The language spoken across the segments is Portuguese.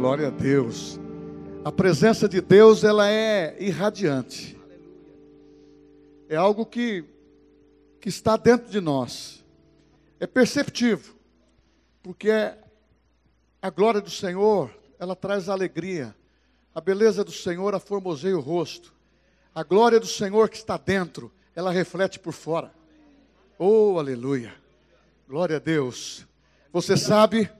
Glória a Deus. A presença de Deus, ela é irradiante. É algo que, que está dentro de nós. É perceptível. Porque a glória do Senhor, ela traz alegria. A beleza do Senhor aformoseia o rosto. A glória do Senhor que está dentro, ela reflete por fora. Oh, aleluia. Glória a Deus. Você sabe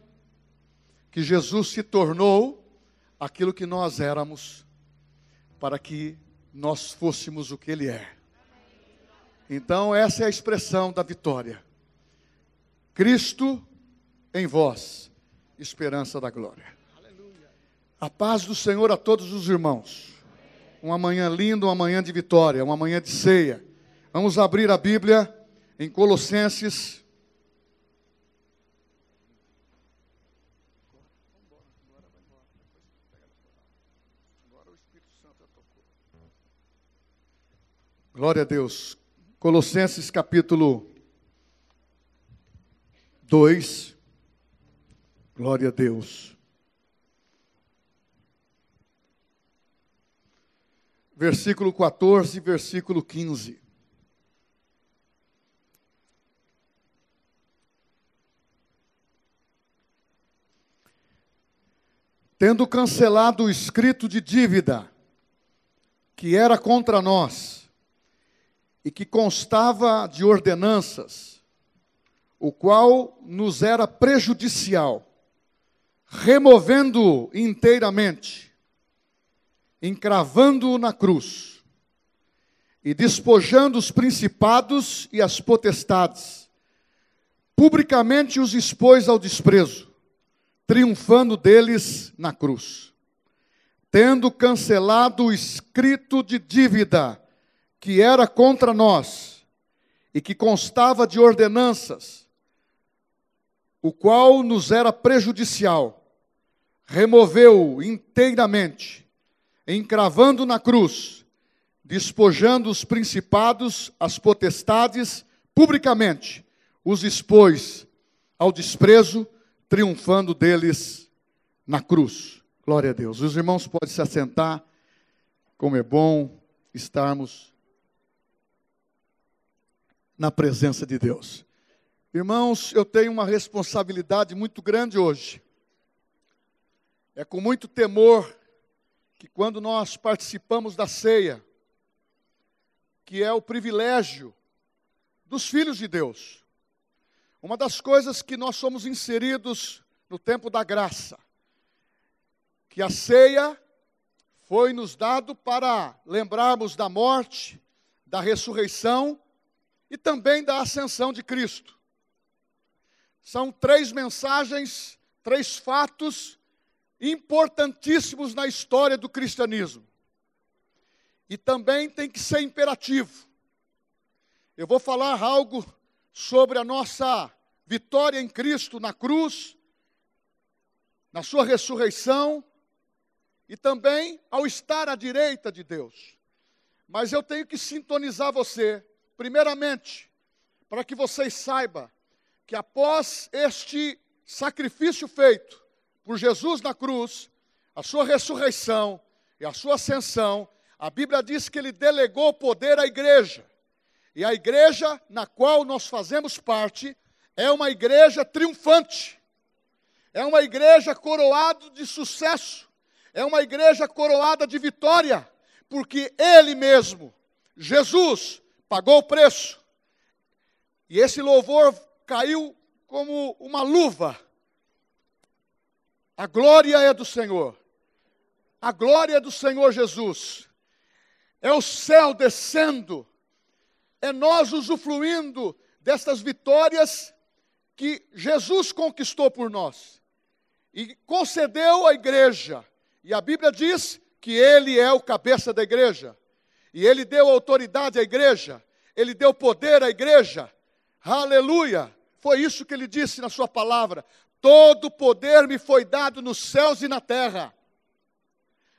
que Jesus se tornou aquilo que nós éramos, para que nós fôssemos o que Ele é. Então, essa é a expressão da vitória. Cristo em vós, esperança da glória. A paz do Senhor a todos os irmãos. Uma manhã linda, uma manhã de vitória, uma manhã de ceia. Vamos abrir a Bíblia em Colossenses Glória a Deus. Colossenses capítulo 2. Glória a Deus. Versículo 14, versículo 15. Tendo cancelado o escrito de dívida que era contra nós, e que constava de ordenanças, o qual nos era prejudicial, removendo-o inteiramente, encravando-o na cruz, e despojando os principados e as potestades, publicamente os expôs ao desprezo, triunfando deles na cruz. Tendo cancelado o escrito de dívida, que era contra nós e que constava de ordenanças, o qual nos era prejudicial, removeu inteiramente, encravando na cruz, despojando os principados, as potestades, publicamente, os expôs ao desprezo, triunfando deles na cruz. Glória a Deus. Os irmãos podem se assentar, como é bom estarmos na presença de Deus. Irmãos, eu tenho uma responsabilidade muito grande hoje. É com muito temor que quando nós participamos da ceia, que é o privilégio dos filhos de Deus, uma das coisas que nós somos inseridos no tempo da graça, que a ceia foi nos dado para lembrarmos da morte, da ressurreição e também da ascensão de Cristo. São três mensagens, três fatos importantíssimos na história do cristianismo. E também tem que ser imperativo. Eu vou falar algo sobre a nossa vitória em Cristo na cruz, na sua ressurreição e também ao estar à direita de Deus. Mas eu tenho que sintonizar você Primeiramente, para que vocês saibam que após este sacrifício feito por Jesus na cruz, a sua ressurreição e a sua ascensão, a Bíblia diz que ele delegou poder à igreja. E a igreja na qual nós fazemos parte é uma igreja triunfante. É uma igreja coroada de sucesso. É uma igreja coroada de vitória, porque ele mesmo, Jesus, pagou o preço. E esse louvor caiu como uma luva. A glória é do Senhor. A glória é do Senhor Jesus. É o céu descendo. É nós usufruindo destas vitórias que Jesus conquistou por nós. E concedeu à igreja. E a Bíblia diz que ele é o cabeça da igreja. E ele deu autoridade à igreja, ele deu poder à igreja. Aleluia! Foi isso que ele disse na sua palavra: Todo poder me foi dado nos céus e na terra.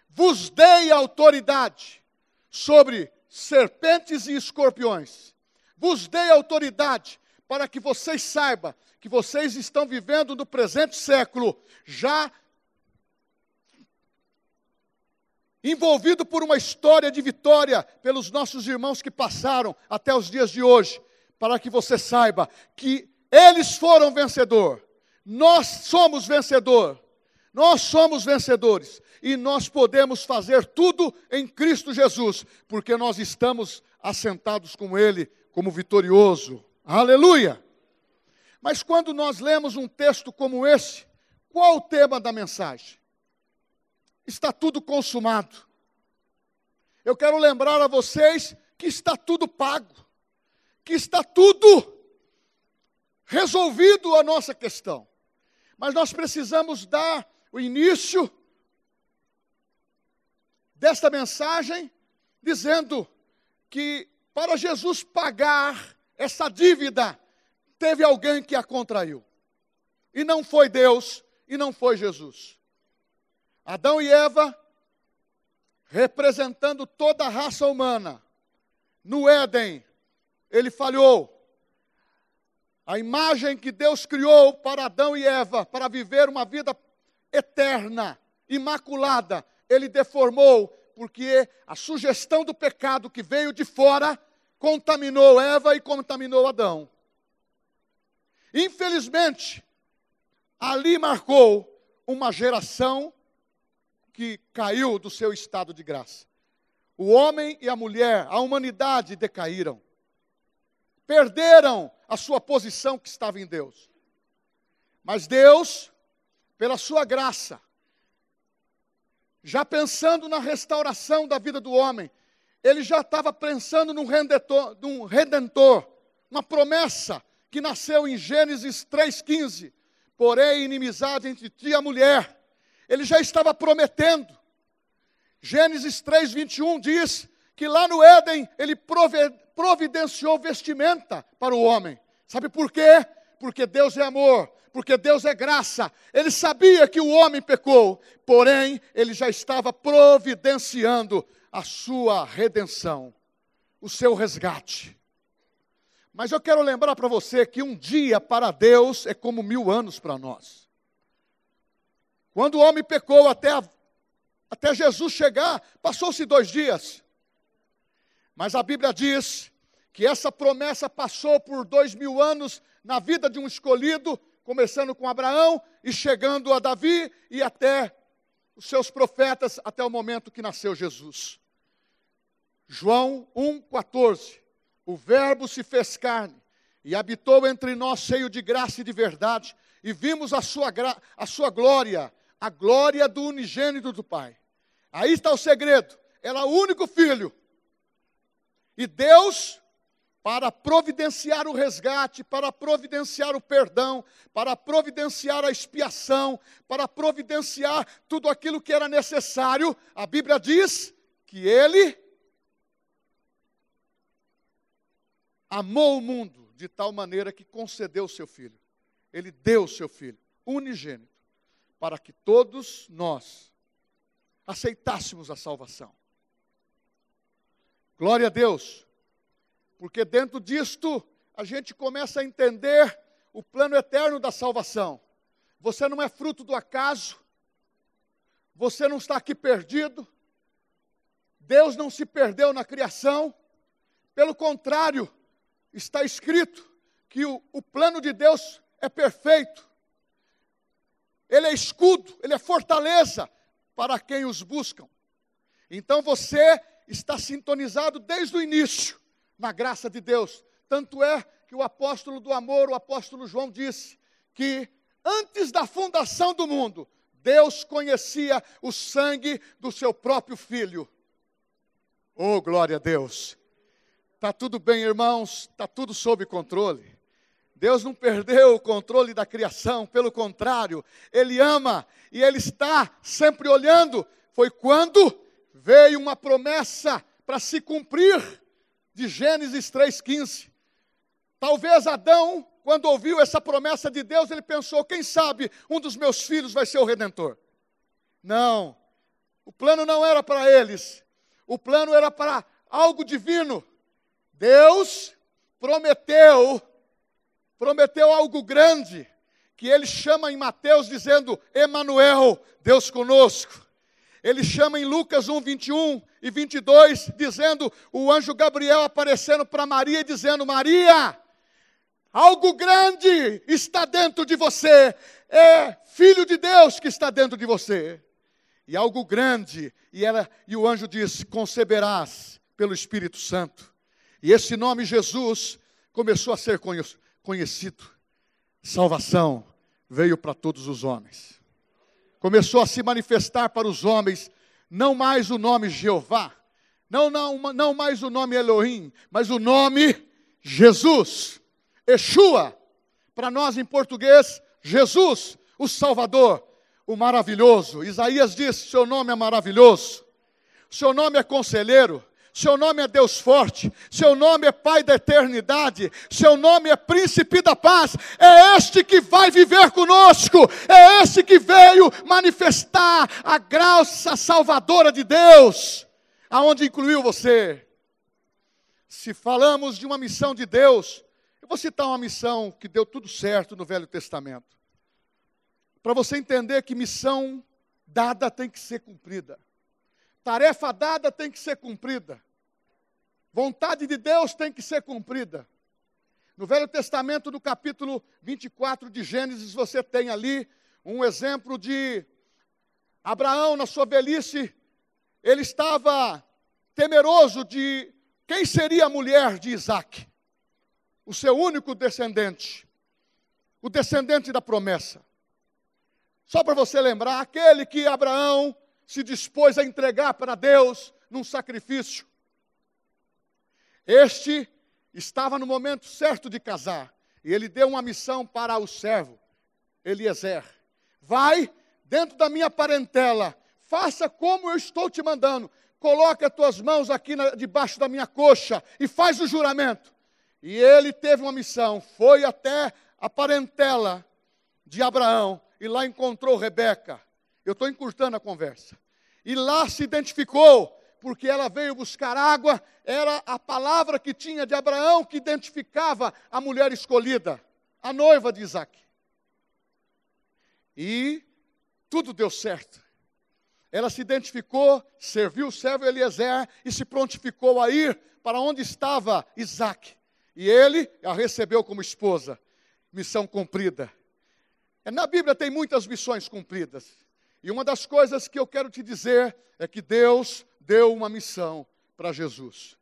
Vos dei autoridade sobre serpentes e escorpiões. Vos dei autoridade para que vocês saibam que vocês estão vivendo no presente século, já envolvido por uma história de vitória pelos nossos irmãos que passaram até os dias de hoje, para que você saiba que eles foram vencedor. Nós somos vencedor. Nós somos vencedores e nós podemos fazer tudo em Cristo Jesus, porque nós estamos assentados com ele como vitorioso. Aleluia! Mas quando nós lemos um texto como esse, qual o tema da mensagem? Está tudo consumado. Eu quero lembrar a vocês que está tudo pago, que está tudo resolvido a nossa questão. Mas nós precisamos dar o início desta mensagem dizendo que para Jesus pagar essa dívida, teve alguém que a contraiu. E não foi Deus, e não foi Jesus. Adão e Eva, representando toda a raça humana, no Éden, ele falhou. A imagem que Deus criou para Adão e Eva, para viver uma vida eterna, imaculada, ele deformou, porque a sugestão do pecado que veio de fora contaminou Eva e contaminou Adão. Infelizmente, ali marcou uma geração que caiu do seu estado de graça. O homem e a mulher, a humanidade decaíram. Perderam a sua posição que estava em Deus. Mas Deus, pela sua graça, já pensando na restauração da vida do homem, ele já estava pensando num redentor, num redentor, uma promessa que nasceu em Gênesis 3,15. Porém, inimizade entre ti e a mulher. Ele já estava prometendo. Gênesis 3,21 diz que lá no Éden ele providenciou vestimenta para o homem. Sabe por quê? Porque Deus é amor, porque Deus é graça. Ele sabia que o homem pecou, porém, ele já estava providenciando a sua redenção, o seu resgate. Mas eu quero lembrar para você que um dia para Deus é como mil anos para nós. Quando o homem pecou até, até Jesus chegar, passou-se dois dias. Mas a Bíblia diz que essa promessa passou por dois mil anos na vida de um escolhido, começando com Abraão e chegando a Davi e até os seus profetas, até o momento que nasceu Jesus. João 1,14 o Verbo se fez carne e habitou entre nós cheio de graça e de verdade, e vimos a sua, a sua glória, a glória do unigênito do Pai. Aí está o segredo. Ela é o único filho. E Deus, para providenciar o resgate, para providenciar o perdão, para providenciar a expiação, para providenciar tudo aquilo que era necessário, a Bíblia diz que Ele amou o mundo de tal maneira que concedeu o seu filho. Ele deu o seu filho, unigênito, para que todos nós aceitássemos a salvação. Glória a Deus, porque dentro disto a gente começa a entender o plano eterno da salvação. Você não é fruto do acaso, você não está aqui perdido, Deus não se perdeu na criação, pelo contrário, está escrito que o, o plano de Deus é perfeito. Ele é escudo, ele é fortaleza para quem os buscam. Então você está sintonizado desde o início na graça de Deus. Tanto é que o apóstolo do amor, o apóstolo João, disse que antes da fundação do mundo, Deus conhecia o sangue do seu próprio filho. Oh, glória a Deus! Está tudo bem, irmãos, está tudo sob controle. Deus não perdeu o controle da criação, pelo contrário, Ele ama e Ele está sempre olhando. Foi quando veio uma promessa para se cumprir, de Gênesis 3,15. Talvez Adão, quando ouviu essa promessa de Deus, ele pensou: quem sabe um dos meus filhos vai ser o redentor. Não, o plano não era para eles, o plano era para algo divino. Deus prometeu, prometeu algo grande, que ele chama em Mateus dizendo: Emanuel, Deus conosco. ele chama em Lucas 1, 21 e 22, dizendo, o anjo Gabriel aparecendo para Maria, dizendo: Maria, algo grande está dentro de você, é filho de Deus que está dentro de você. E algo grande, e, ela, e o anjo diz: conceberás pelo Espírito Santo. E esse nome Jesus começou a ser conhecido. Salvação veio para todos os homens começou a se manifestar para os homens, não mais o nome Jeová, não, não, não mais o nome Elohim, mas o nome Jesus, Yeshua, para nós em português, Jesus, o Salvador, o maravilhoso. Isaías disse: Seu nome é maravilhoso, seu nome é conselheiro, seu nome é Deus forte, seu nome é Pai da eternidade, seu nome é Príncipe da paz. É este que vai viver conosco, é este que veio manifestar a graça salvadora de Deus, aonde incluiu você. Se falamos de uma missão de Deus, eu vou citar uma missão que deu tudo certo no Velho Testamento. Para você entender que missão dada tem que ser cumprida. Tarefa dada tem que ser cumprida. Vontade de Deus tem que ser cumprida. No Velho Testamento, no capítulo 24 de Gênesis, você tem ali um exemplo de Abraão, na sua velhice, ele estava temeroso de quem seria a mulher de Isaac, o seu único descendente, o descendente da promessa. Só para você lembrar, aquele que Abraão se dispôs a entregar para Deus num sacrifício. Este estava no momento certo de casar, e ele deu uma missão para o servo, Eliezer: Vai dentro da minha parentela, faça como eu estou te mandando, coloque as tuas mãos aqui na, debaixo da minha coxa e faz o juramento. E ele teve uma missão, foi até a parentela de Abraão e lá encontrou Rebeca. Eu estou encurtando a conversa. E lá se identificou, porque ela veio buscar água, era a palavra que tinha de Abraão que identificava a mulher escolhida, a noiva de Isaac. E tudo deu certo. Ela se identificou, serviu o servo Eliezer e se prontificou a ir para onde estava Isaac. E ele a recebeu como esposa. Missão cumprida. Na Bíblia tem muitas missões cumpridas. E uma das coisas que eu quero te dizer é que Deus deu uma missão para Jesus.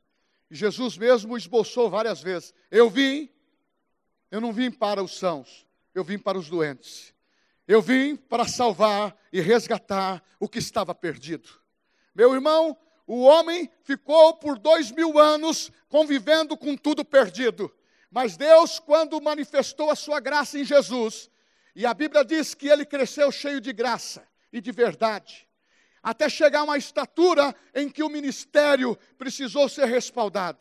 E Jesus mesmo esboçou várias vezes: Eu vim, eu não vim para os sãos, eu vim para os doentes. Eu vim para salvar e resgatar o que estava perdido. Meu irmão, o homem ficou por dois mil anos convivendo com tudo perdido. Mas Deus, quando manifestou a sua graça em Jesus, e a Bíblia diz que ele cresceu cheio de graça, e de verdade, até chegar a uma estatura em que o ministério precisou ser respaldado.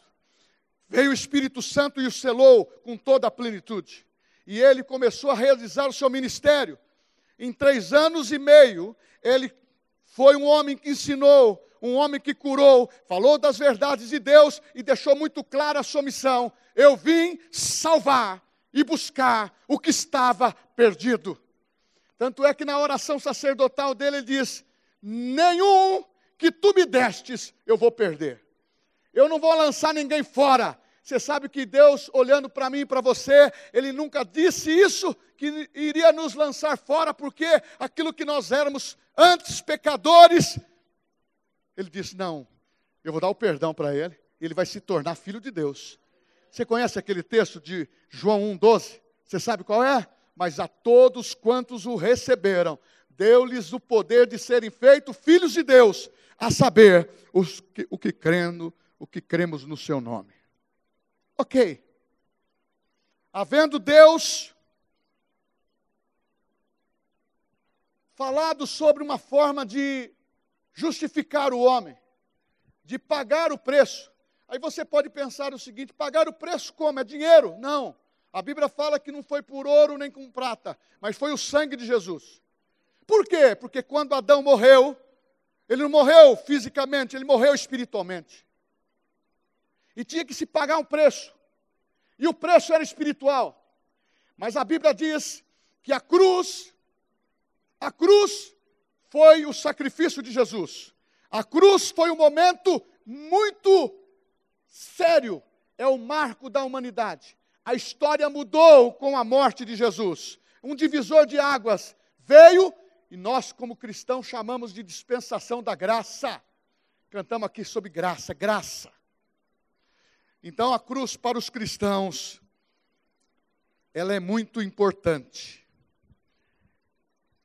Veio o Espírito Santo e o selou com toda a plenitude. E ele começou a realizar o seu ministério. Em três anos e meio, ele foi um homem que ensinou, um homem que curou, falou das verdades de Deus e deixou muito clara a sua missão. Eu vim salvar e buscar o que estava perdido. Tanto é que na oração sacerdotal dele ele diz: Nenhum que tu me destes eu vou perder. Eu não vou lançar ninguém fora. Você sabe que Deus, olhando para mim e para você, Ele nunca disse isso, que iria nos lançar fora, porque aquilo que nós éramos antes pecadores, Ele disse: Não, eu vou dar o perdão para ele, ele vai se tornar filho de Deus. Você conhece aquele texto de João 1,12? Você sabe qual é? Mas a todos quantos o receberam, deu-lhes o poder de serem feitos filhos de Deus, a saber, os que, o que crendo, o que cremos no seu nome. Ok. Havendo Deus falado sobre uma forma de justificar o homem, de pagar o preço. Aí você pode pensar o seguinte: pagar o preço como? É dinheiro? Não. A Bíblia fala que não foi por ouro nem com prata, mas foi o sangue de Jesus. Por quê? Porque quando Adão morreu, ele não morreu fisicamente, ele morreu espiritualmente. E tinha que se pagar um preço. E o preço era espiritual. Mas a Bíblia diz que a cruz, a cruz foi o sacrifício de Jesus. A cruz foi um momento muito sério, é o marco da humanidade. A história mudou com a morte de Jesus. Um divisor de águas veio e nós, como cristãos, chamamos de dispensação da graça. Cantamos aqui sobre graça, graça. Então a cruz para os cristãos, ela é muito importante.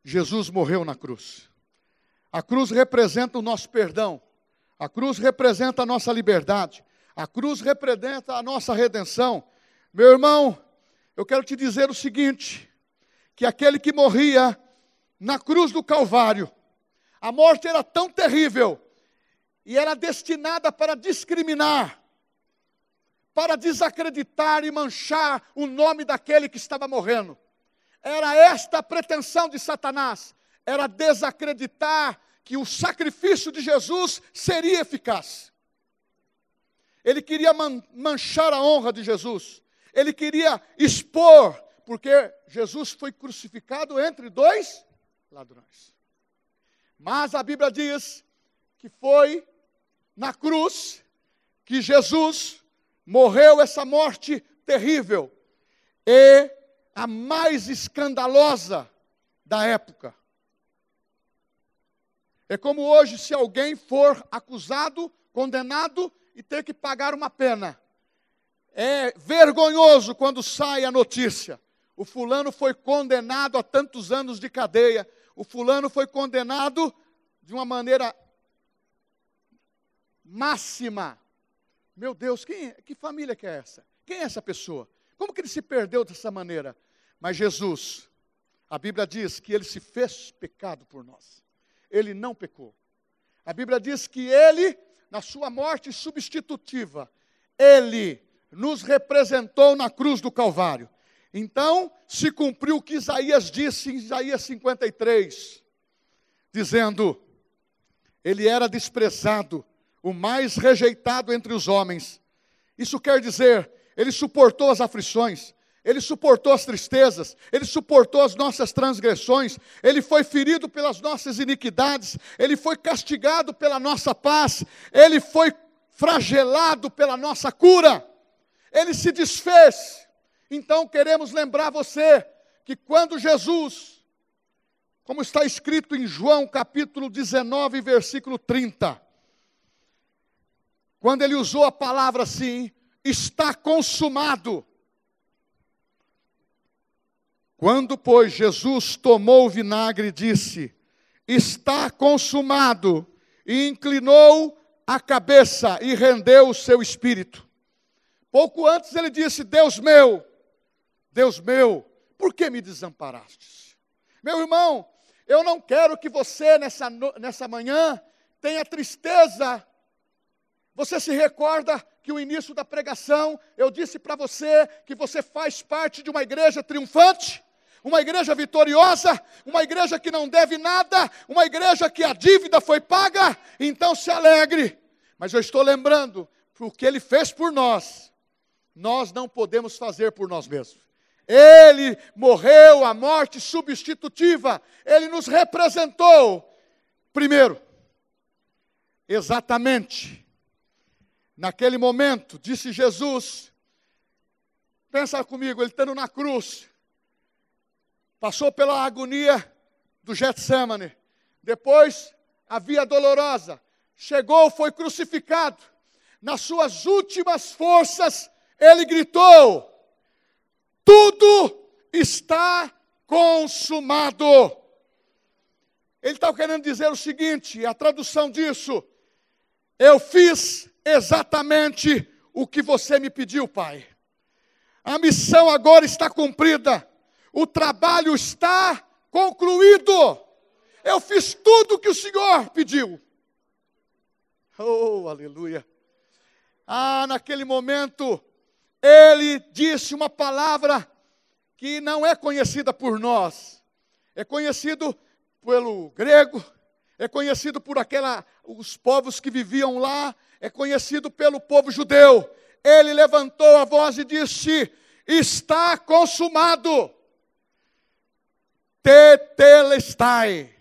Jesus morreu na cruz. A cruz representa o nosso perdão. A cruz representa a nossa liberdade. A cruz representa a nossa redenção. Meu irmão, eu quero te dizer o seguinte: que aquele que morria na cruz do Calvário, a morte era tão terrível e era destinada para discriminar, para desacreditar e manchar o nome daquele que estava morrendo. Era esta a pretensão de Satanás, era desacreditar que o sacrifício de Jesus seria eficaz. Ele queria manchar a honra de Jesus. Ele queria expor, porque Jesus foi crucificado entre dois ladrões. Mas a Bíblia diz que foi na cruz que Jesus morreu essa morte terrível e a mais escandalosa da época. É como hoje, se alguém for acusado, condenado e ter que pagar uma pena. É vergonhoso quando sai a notícia. O fulano foi condenado a tantos anos de cadeia. O fulano foi condenado de uma maneira máxima. Meu Deus, quem, é? que família que é essa? Quem é essa pessoa? Como que ele se perdeu dessa maneira? Mas Jesus, a Bíblia diz que ele se fez pecado por nós ele não pecou. A Bíblia diz que ele, na sua morte substitutiva, ele nos representou na cruz do Calvário. Então, se cumpriu o que Isaías disse em Isaías 53, dizendo: Ele era desprezado, o mais rejeitado entre os homens. Isso quer dizer, ele suportou as aflições, ele suportou as tristezas, ele suportou as nossas transgressões, ele foi ferido pelas nossas iniquidades, ele foi castigado pela nossa paz, ele foi fragelado pela nossa cura, ele se desfez. Então queremos lembrar você que quando Jesus, como está escrito em João capítulo 19, versículo 30, quando ele usou a palavra assim, está consumado quando, pois, Jesus tomou o vinagre, disse: Está consumado, e inclinou a cabeça e rendeu o seu espírito. Pouco antes ele disse: Deus meu, Deus meu, por que me desamparastes? Meu irmão, eu não quero que você nessa, nessa manhã tenha tristeza. Você se recorda que o início da pregação eu disse para você que você faz parte de uma igreja triunfante? uma igreja vitoriosa, uma igreja que não deve nada, uma igreja que a dívida foi paga, então se alegre. Mas eu estou lembrando, o que ele fez por nós, nós não podemos fazer por nós mesmos. Ele morreu a morte substitutiva, ele nos representou. Primeiro, exatamente, naquele momento, disse Jesus, pensa comigo, ele estando na cruz, passou pela agonia do Getsemane, depois a via dolorosa, chegou, foi crucificado. Nas suas últimas forças, ele gritou: Tudo está consumado. Ele está querendo dizer o seguinte: a tradução disso, eu fiz exatamente o que você me pediu, Pai. A missão agora está cumprida o trabalho está concluído. Eu fiz tudo o que o Senhor pediu. Oh, aleluia. Ah, naquele momento, ele disse uma palavra que não é conhecida por nós, é conhecido pelo grego, é conhecido por aquela, os povos que viviam lá, é conhecido pelo povo judeu. Ele levantou a voz e disse: Está consumado tetelestai.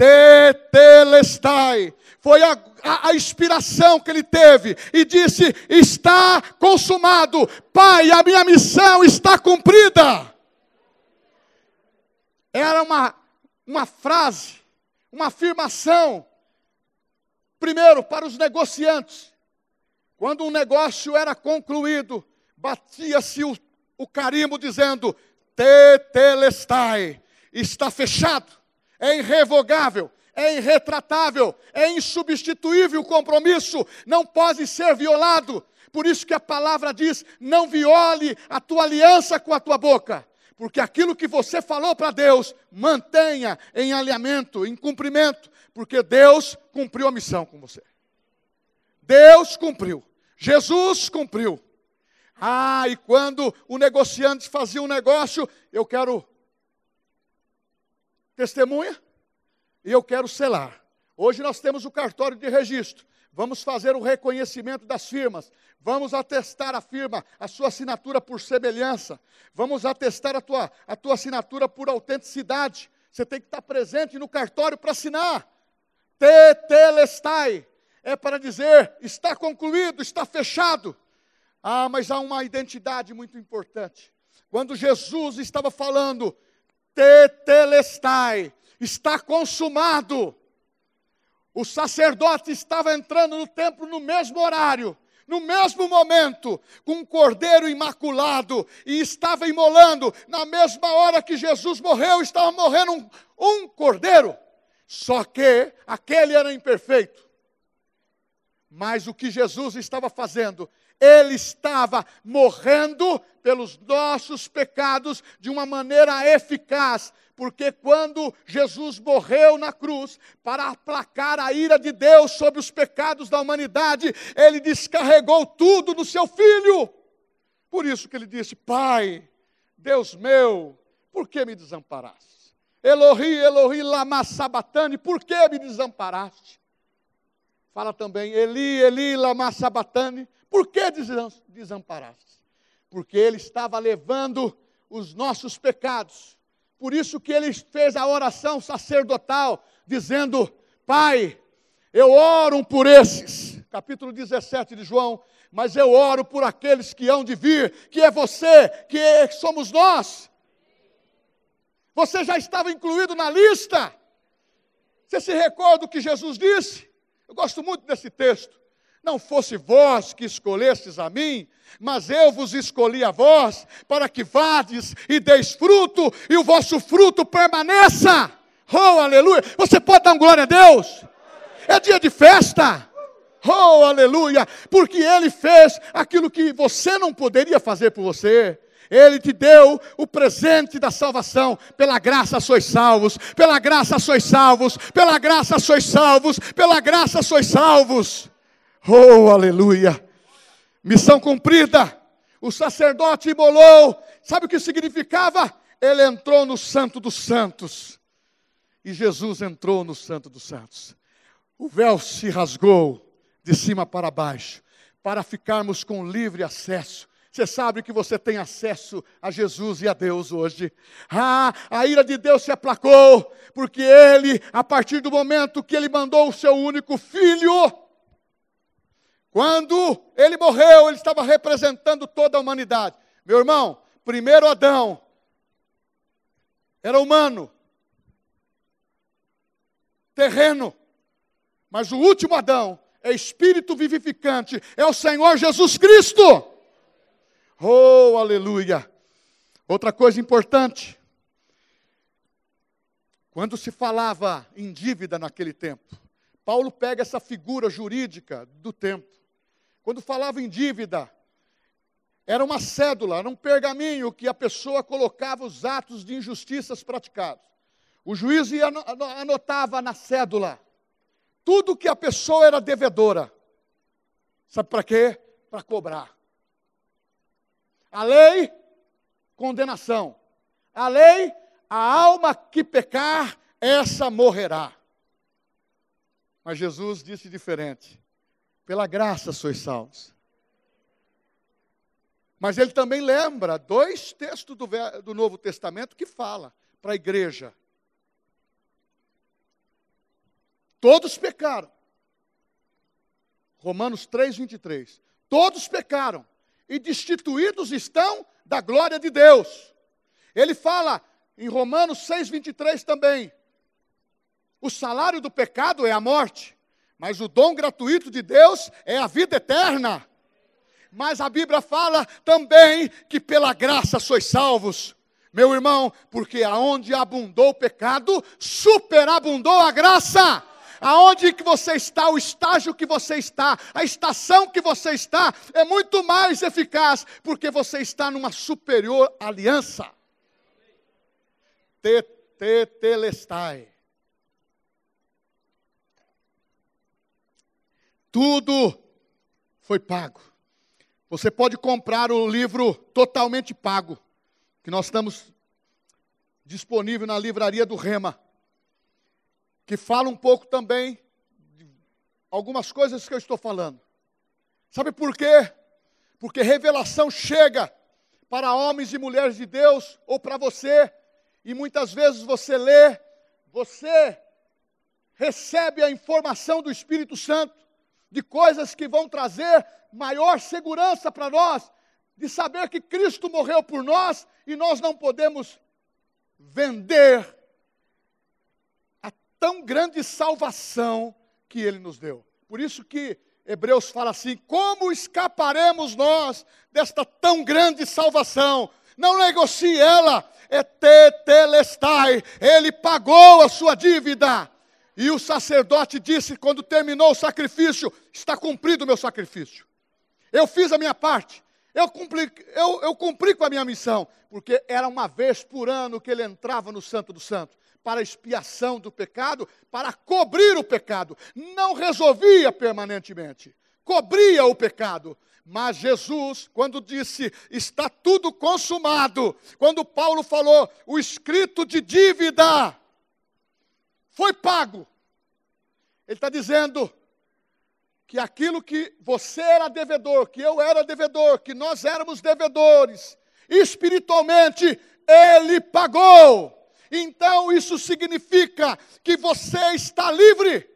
Tetelestai. Foi a, a, a, inspiração que ele teve e disse: Está consumado. Pai, a minha missão está cumprida. Era uma, uma frase, uma afirmação. Primeiro, para os negociantes. Quando um negócio era concluído, batia-se o, o carimbo dizendo: Tetelestai. Está fechado é irrevogável, é irretratável, é insubstituível o compromisso, não pode ser violado. Por isso que a palavra diz: não viole a tua aliança com a tua boca. Porque aquilo que você falou para Deus, mantenha em alinhamento, em cumprimento, porque Deus cumpriu a missão com você. Deus cumpriu. Jesus cumpriu. Ah, e quando o negociante fazia um negócio, eu quero testemunha e eu quero selar. Hoje nós temos o cartório de registro. Vamos fazer o reconhecimento das firmas. Vamos atestar a firma, a sua assinatura por semelhança. Vamos atestar a tua, a tua assinatura por autenticidade. Você tem que estar presente no cartório para assinar. Tetelestai. É para dizer, está concluído, está fechado. Ah, mas há uma identidade muito importante. Quando Jesus estava falando, tetelestai, está consumado. O sacerdote estava entrando no templo no mesmo horário, no mesmo momento, com um cordeiro imaculado, e estava imolando, na mesma hora que Jesus morreu, estava morrendo um, um cordeiro. Só que aquele era imperfeito. Mas o que Jesus estava fazendo ele estava morrendo pelos nossos pecados de uma maneira eficaz, porque quando Jesus morreu na cruz para aplacar a ira de Deus sobre os pecados da humanidade, ele descarregou tudo no seu filho. Por isso que ele disse: Pai, Deus meu, por que me desamparaste? Elohi, Elohi, lama sabatani, por que me desamparaste? Fala também, Eli, Eli, lama sabatani, por que desamparaste? Porque ele estava levando os nossos pecados. Por isso que ele fez a oração sacerdotal, dizendo: Pai, eu oro por esses. Capítulo 17 de João. Mas eu oro por aqueles que hão de vir, que é você, que é, somos nós. Você já estava incluído na lista. Você se recorda do que Jesus disse? Eu gosto muito desse texto. Não fosse vós que escolhestes a mim, mas eu vos escolhi a vós, para que vades e deis fruto, e o vosso fruto permaneça. Oh, aleluia! Você pode dar glória a Deus? É dia de festa. Oh, aleluia! Porque Ele fez aquilo que você não poderia fazer por você. Ele te deu o presente da salvação. Pela graça sois salvos, pela graça sois salvos, pela graça sois salvos, pela graça sois salvos. Oh, aleluia! Missão cumprida. O sacerdote imolou. Sabe o que significava? Ele entrou no Santo dos Santos. E Jesus entrou no Santo dos Santos. O véu se rasgou de cima para baixo, para ficarmos com livre acesso. Você sabe que você tem acesso a Jesus e a Deus hoje. Ah, a ira de Deus se aplacou, porque Ele, a partir do momento que Ele mandou o seu único filho, quando ele morreu, ele estava representando toda a humanidade. Meu irmão, primeiro Adão era humano, terreno, mas o último Adão é espírito vivificante, é o Senhor Jesus Cristo. Oh, aleluia! Outra coisa importante, quando se falava em dívida naquele tempo, Paulo pega essa figura jurídica do tempo quando falava em dívida, era uma cédula, era um pergaminho que a pessoa colocava os atos de injustiças praticados. O juiz anotava na cédula tudo que a pessoa era devedora. Sabe para quê? Para cobrar. A lei, condenação. A lei, a alma que pecar, essa morrerá. Mas Jesus disse diferente. Pela graça sois salvos. Mas ele também lembra dois textos do, do Novo Testamento que fala para a igreja. Todos pecaram. Romanos 3, 23. Todos pecaram e destituídos estão da glória de Deus. Ele fala em Romanos 6, 23 também: o salário do pecado é a morte, mas o dom gratuito de Deus é a vida eterna. Mas a Bíblia fala também que pela graça sois salvos. Meu irmão, porque aonde abundou o pecado, superabundou a graça aonde que você está, o estágio que você está, a estação que você está, é muito mais eficaz, porque você está numa superior aliança. Tetelestai. Tudo foi pago. Você pode comprar o livro totalmente pago, que nós estamos disponível na livraria do Rema que fala um pouco também de algumas coisas que eu estou falando. Sabe por quê? Porque revelação chega para homens e mulheres de Deus ou para você, e muitas vezes você lê, você recebe a informação do Espírito Santo de coisas que vão trazer maior segurança para nós, de saber que Cristo morreu por nós e nós não podemos vender tão grande salvação que ele nos deu. Por isso que Hebreus fala assim: como escaparemos nós desta tão grande salvação? Não negocie ela, é tetelestai, ele pagou a sua dívida. E o sacerdote disse, quando terminou o sacrifício: Está cumprido o meu sacrifício. Eu fiz a minha parte, eu cumpri, eu, eu cumpri com a minha missão, porque era uma vez por ano que ele entrava no Santo do Santo para expiação do pecado, para cobrir o pecado. Não resolvia permanentemente, cobria o pecado. Mas Jesus, quando disse está tudo consumado, quando Paulo falou o escrito de dívida foi pago, ele está dizendo que aquilo que você era devedor, que eu era devedor, que nós éramos devedores, espiritualmente, ele pagou. Então isso significa que você está livre.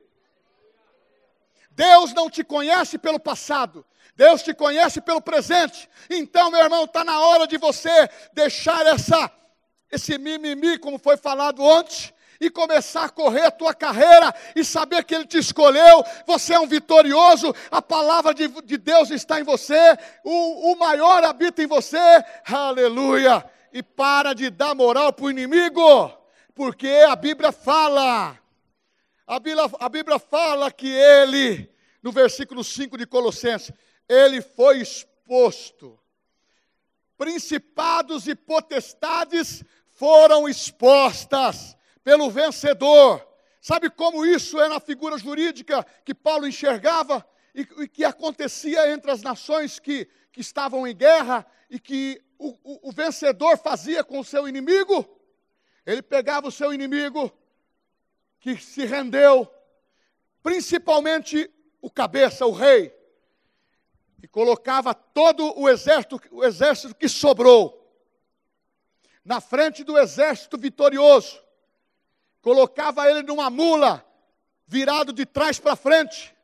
Deus não te conhece pelo passado, Deus te conhece pelo presente. Então, meu irmão, está na hora de você deixar essa, esse mimimi, como foi falado ontem, e começar a correr a tua carreira e saber que Ele te escolheu, você é um vitorioso, a palavra de, de Deus está em você, o, o maior habita em você, aleluia! E para de dar moral para o inimigo, porque a Bíblia fala, a Bíblia, a Bíblia fala que ele, no versículo 5 de Colossenses, ele foi exposto. Principados e potestades foram expostas pelo vencedor. Sabe como isso é na figura jurídica que Paulo enxergava e, e que acontecia entre as nações que, que estavam em guerra e que o, o, o vencedor fazia com o seu inimigo? Ele pegava o seu inimigo, que se rendeu, principalmente o cabeça, o rei, e colocava todo o exército, o exército que sobrou, na frente do exército vitorioso, colocava ele numa mula, virado de trás para frente,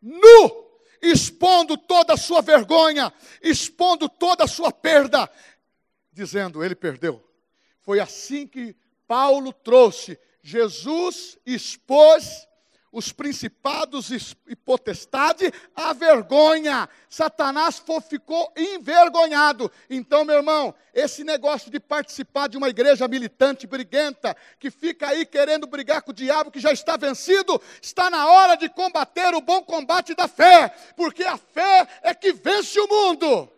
nu, expondo toda a sua vergonha, expondo toda a sua perda, dizendo: Ele perdeu. Foi assim que Paulo trouxe. Jesus expôs os principados e potestade a vergonha. Satanás ficou envergonhado. Então, meu irmão, esse negócio de participar de uma igreja militante, briguenta, que fica aí querendo brigar com o diabo que já está vencido, está na hora de combater o bom combate da fé, porque a fé é que vence o mundo.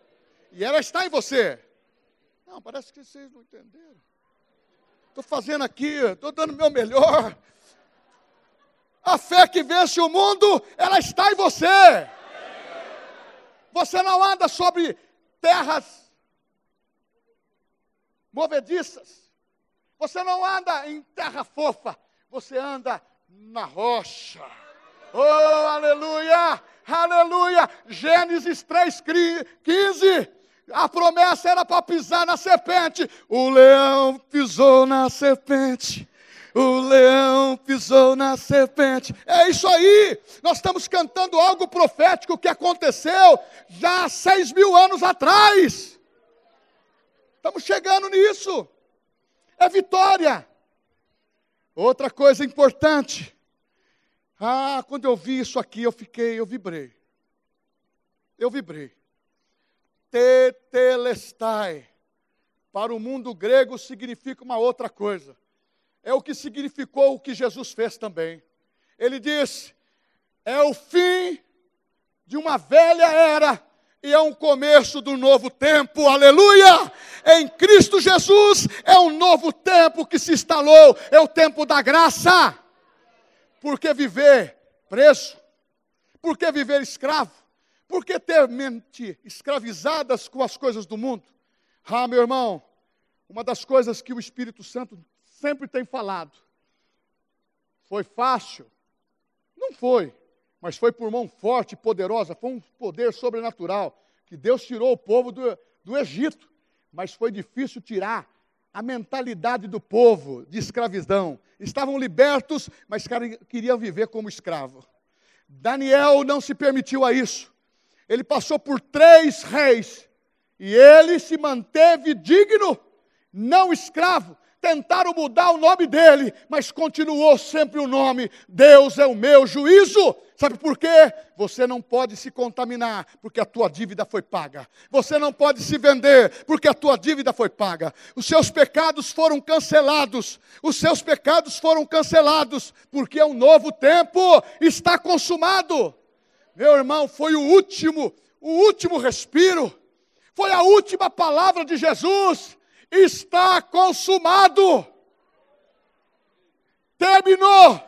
E ela está em você. Não, parece que vocês não entenderam. Estou fazendo aqui, estou dando o meu melhor. A fé que vence o mundo, ela está em você. Você não anda sobre terras movediças. Você não anda em terra fofa. Você anda na rocha. Oh, aleluia! Aleluia! Gênesis 3,15. A promessa era para pisar na serpente. O leão pisou na serpente O leão pisou na serpente. É isso aí. Nós estamos cantando algo profético que aconteceu já há seis mil anos atrás. Estamos chegando nisso. É vitória. Outra coisa importante. Ah, quando eu vi isso aqui, eu fiquei, eu vibrei. Eu vibrei. Tetelestai. Para o mundo grego significa uma outra coisa. É o que significou o que Jesus fez também. Ele disse: é o fim de uma velha era e é um começo do novo tempo, aleluia! Em Cristo Jesus é um novo tempo que se instalou, é o tempo da graça. Por que viver preso? Por que viver escravo? Por que ter mente escravizadas com as coisas do mundo? Ah, meu irmão, uma das coisas que o Espírito Santo sempre tem falado, foi fácil? Não foi mas foi por mão forte e poderosa, foi um poder sobrenatural, que Deus tirou o povo do, do Egito, mas foi difícil tirar a mentalidade do povo de escravidão. Estavam libertos, mas queriam viver como escravo. Daniel não se permitiu a isso. Ele passou por três reis e ele se manteve digno, não escravo, tentaram mudar o nome dele, mas continuou sempre o nome: Deus é o meu juízo. Sabe por quê? Você não pode se contaminar, porque a tua dívida foi paga. Você não pode se vender, porque a tua dívida foi paga. Os seus pecados foram cancelados. Os seus pecados foram cancelados, porque um novo tempo está consumado. Meu irmão, foi o último, o último respiro. Foi a última palavra de Jesus está consumado. Terminou.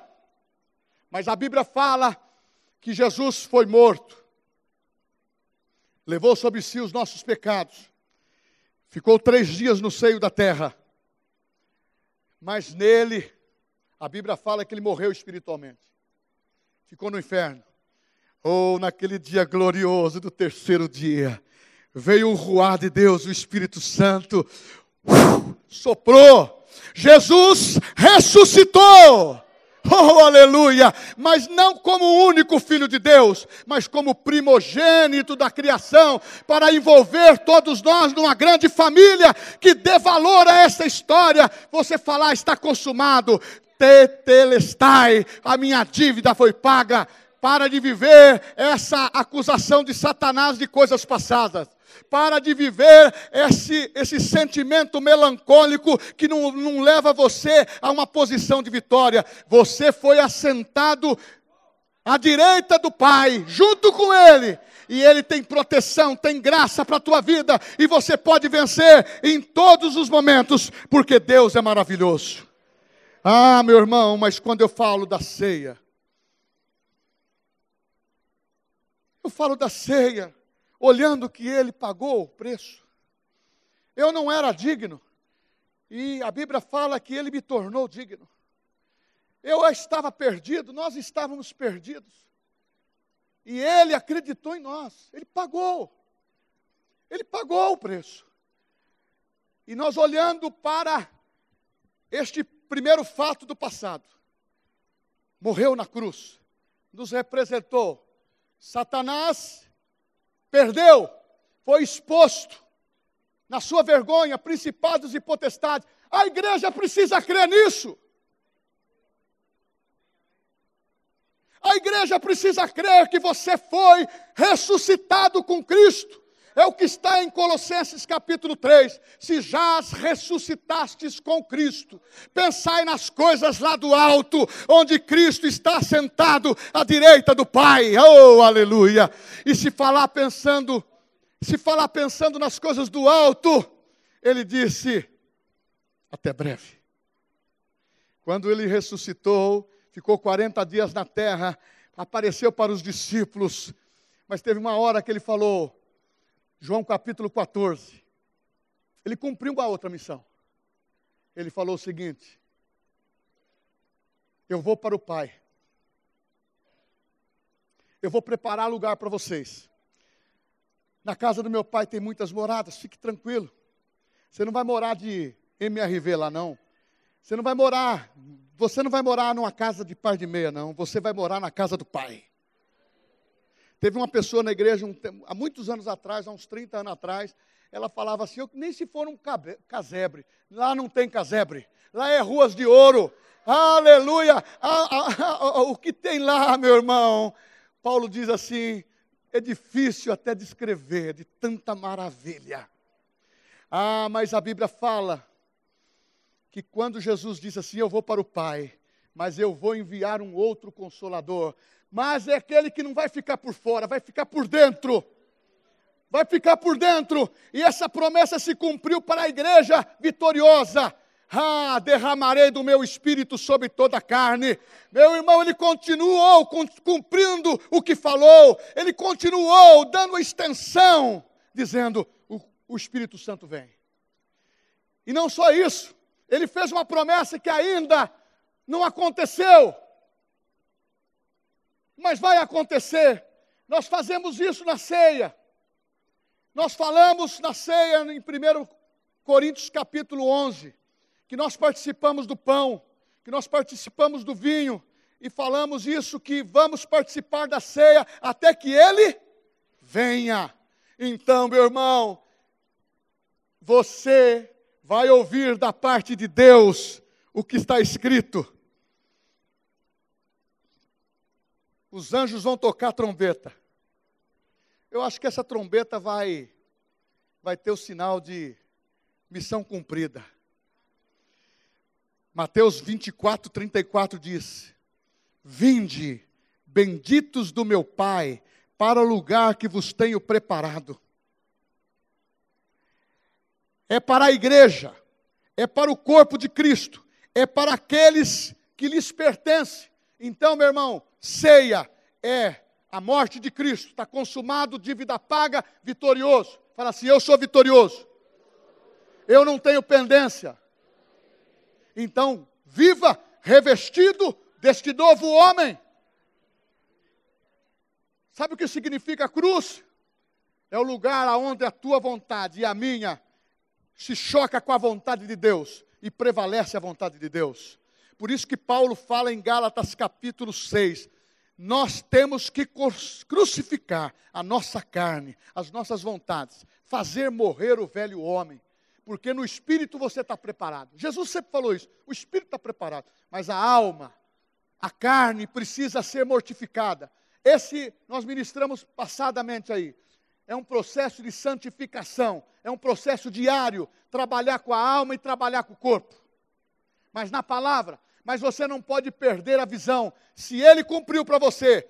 Mas a Bíblia fala que Jesus foi morto, levou sobre si os nossos pecados, ficou três dias no seio da terra, mas nele, a Bíblia fala que ele morreu espiritualmente, ficou no inferno. Ou oh, naquele dia glorioso do terceiro dia, veio o ruar de Deus, o Espírito Santo, soprou. Jesus ressuscitou. Oh, aleluia! Mas não como o único filho de Deus, mas como primogênito da criação, para envolver todos nós numa grande família que dê valor a essa história. Você falar está consumado, tetelestai, a minha dívida foi paga. Para de viver essa acusação de Satanás de coisas passadas. Para de viver esse, esse sentimento melancólico que não, não leva você a uma posição de vitória. Você foi assentado à direita do Pai, junto com Ele. E Ele tem proteção, tem graça para a tua vida. E você pode vencer em todos os momentos, porque Deus é maravilhoso. Ah, meu irmão, mas quando eu falo da ceia, eu falo da ceia olhando que ele pagou o preço. Eu não era digno, e a Bíblia fala que ele me tornou digno. Eu estava perdido, nós estávamos perdidos. E ele acreditou em nós, ele pagou. Ele pagou o preço. E nós olhando para este primeiro fato do passado, morreu na cruz, nos representou Satanás perdeu, foi exposto na sua vergonha, principados e potestades. A igreja precisa crer nisso. A igreja precisa crer que você foi ressuscitado com Cristo. É o que está em Colossenses capítulo 3. Se já ressuscitastes com Cristo, pensai nas coisas lá do alto, onde Cristo está sentado à direita do Pai. Oh, aleluia! E se falar pensando, se falar pensando nas coisas do alto, ele disse: até breve. Quando ele ressuscitou, ficou 40 dias na terra, apareceu para os discípulos, mas teve uma hora que ele falou: João capítulo 14. Ele cumpriu uma outra missão. Ele falou o seguinte: Eu vou para o Pai. Eu vou preparar lugar para vocês. Na casa do meu pai tem muitas moradas, fique tranquilo. Você não vai morar de MRV lá, não. Você não vai morar, você não vai morar numa casa de par de meia, não. Você vai morar na casa do Pai. Teve uma pessoa na igreja um, há muitos anos atrás, há uns 30 anos atrás, ela falava assim: eu, nem se for um casebre, lá não tem casebre, lá é ruas de ouro. Aleluia! O que tem lá, meu irmão? Paulo diz assim: é difícil até descrever de tanta maravilha. Ah, mas a Bíblia fala que quando Jesus disse assim: Eu vou para o Pai, mas eu vou enviar um outro consolador, mas é aquele que não vai ficar por fora, vai ficar por dentro. Vai ficar por dentro, e essa promessa se cumpriu para a igreja vitoriosa. Ah, derramarei do meu espírito sobre toda a carne. Meu irmão, ele continuou cumprindo o que falou, ele continuou dando extensão, dizendo: o, o Espírito Santo vem. E não só isso, ele fez uma promessa que ainda não aconteceu, mas vai acontecer. Nós fazemos isso na ceia. Nós falamos na ceia em 1 Coríntios capítulo 11, que nós participamos do pão, que nós participamos do vinho, e falamos isso que vamos participar da ceia até que ele venha. Então, meu irmão, você vai ouvir da parte de Deus o que está escrito. Os anjos vão tocar trombeta. Eu acho que essa trombeta vai vai ter o sinal de missão cumprida. Mateus 24, 34 diz: Vinde, benditos do meu Pai, para o lugar que vos tenho preparado é para a igreja, é para o corpo de Cristo, é para aqueles que lhes pertencem. Então, meu irmão, ceia é a morte de Cristo, está consumado, dívida paga, vitorioso. Fala assim: eu sou vitorioso, eu não tenho pendência. Então, viva revestido deste novo homem. Sabe o que significa cruz? É o lugar onde a tua vontade e a minha se choca com a vontade de Deus e prevalece a vontade de Deus. Por isso que Paulo fala em Gálatas capítulo 6, nós temos que crucificar a nossa carne, as nossas vontades, fazer morrer o velho homem, porque no espírito você está preparado. Jesus sempre falou isso: o espírito está preparado, mas a alma, a carne precisa ser mortificada. Esse nós ministramos passadamente aí é um processo de santificação, é um processo diário, trabalhar com a alma e trabalhar com o corpo. Mas na palavra, mas você não pode perder a visão. Se ele cumpriu para você,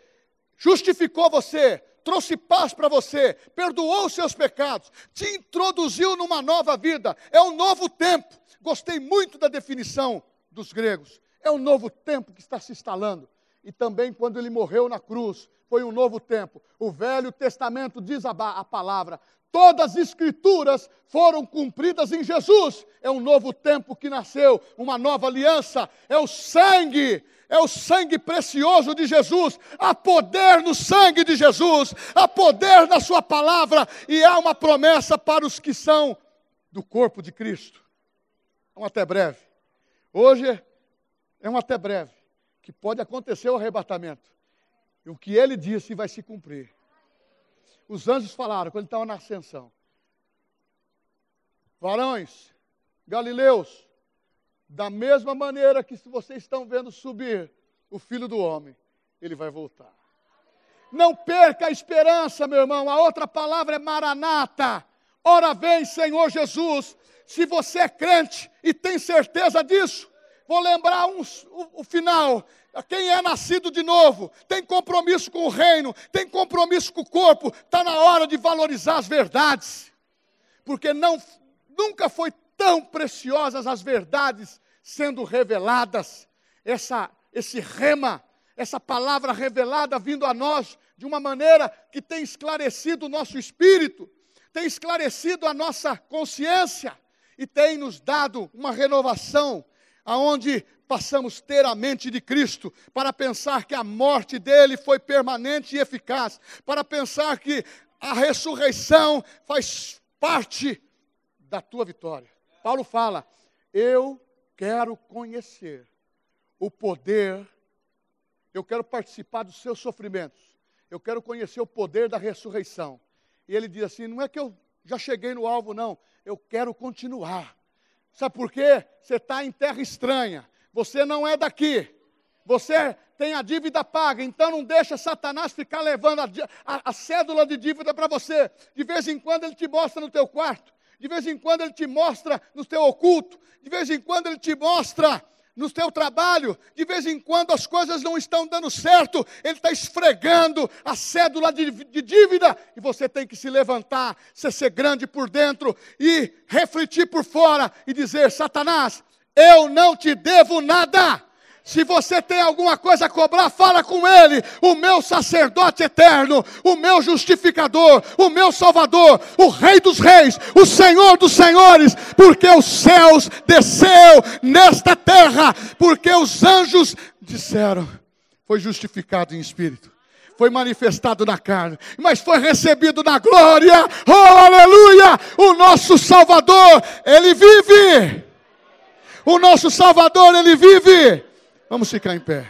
justificou você, trouxe paz para você, perdoou os seus pecados, te introduziu numa nova vida, é um novo tempo. Gostei muito da definição dos gregos. É um novo tempo que está se instalando. E também quando ele morreu na cruz, foi um novo tempo. O Velho Testamento diz a, a palavra: todas as escrituras foram cumpridas em Jesus. É um novo tempo que nasceu, uma nova aliança. É o sangue, é o sangue precioso de Jesus. Há poder no sangue de Jesus, há poder na Sua palavra, e há uma promessa para os que são do corpo de Cristo. É um até breve. Hoje é um até breve, que pode acontecer o arrebatamento. E o que ele disse vai se cumprir. Os anjos falaram quando ele estava na ascensão: Varões, Galileus, da mesma maneira que vocês estão vendo subir o filho do homem, ele vai voltar. Não perca a esperança, meu irmão. A outra palavra é maranata. Ora vem, Senhor Jesus. Se você é crente e tem certeza disso, vou lembrar uns, o, o final. Quem é nascido de novo, tem compromisso com o reino, tem compromisso com o corpo, está na hora de valorizar as verdades. Porque não, nunca foi tão preciosas as verdades sendo reveladas. Essa, esse rema, essa palavra revelada vindo a nós de uma maneira que tem esclarecido o nosso espírito, tem esclarecido a nossa consciência e tem nos dado uma renovação aonde passamos ter a mente de Cristo, para pensar que a morte dele foi permanente e eficaz, para pensar que a ressurreição faz parte da tua vitória. Paulo fala: Eu quero conhecer o poder, eu quero participar dos seus sofrimentos, eu quero conhecer o poder da ressurreição. E ele diz assim: não é que eu já cheguei no alvo, não, eu quero continuar. Sabe por quê? Você está em terra estranha, você não é daqui, você tem a dívida paga, então não deixa Satanás ficar levando a, a, a cédula de dívida para você. De vez em quando ele te mostra no teu quarto, de vez em quando ele te mostra no teu oculto, de vez em quando ele te mostra no teu trabalho, de vez em quando as coisas não estão dando certo, ele está esfregando a cédula de, de, dívida, e você tem que se levantar, ser, ser grande por dentro e refletir por fora e dizer: Satanás, eu não te devo nada. Se você tem alguma coisa a cobrar, fala com ele, o meu sacerdote eterno, o meu justificador, o meu salvador, o rei dos reis, o senhor dos senhores, porque os céus desceu nesta terra, porque os anjos disseram, foi justificado em espírito foi manifestado na carne, mas foi recebido na glória. Oh, aleluia! O nosso Salvador, ele vive. O nosso Salvador, ele vive. Vamos ficar em pé.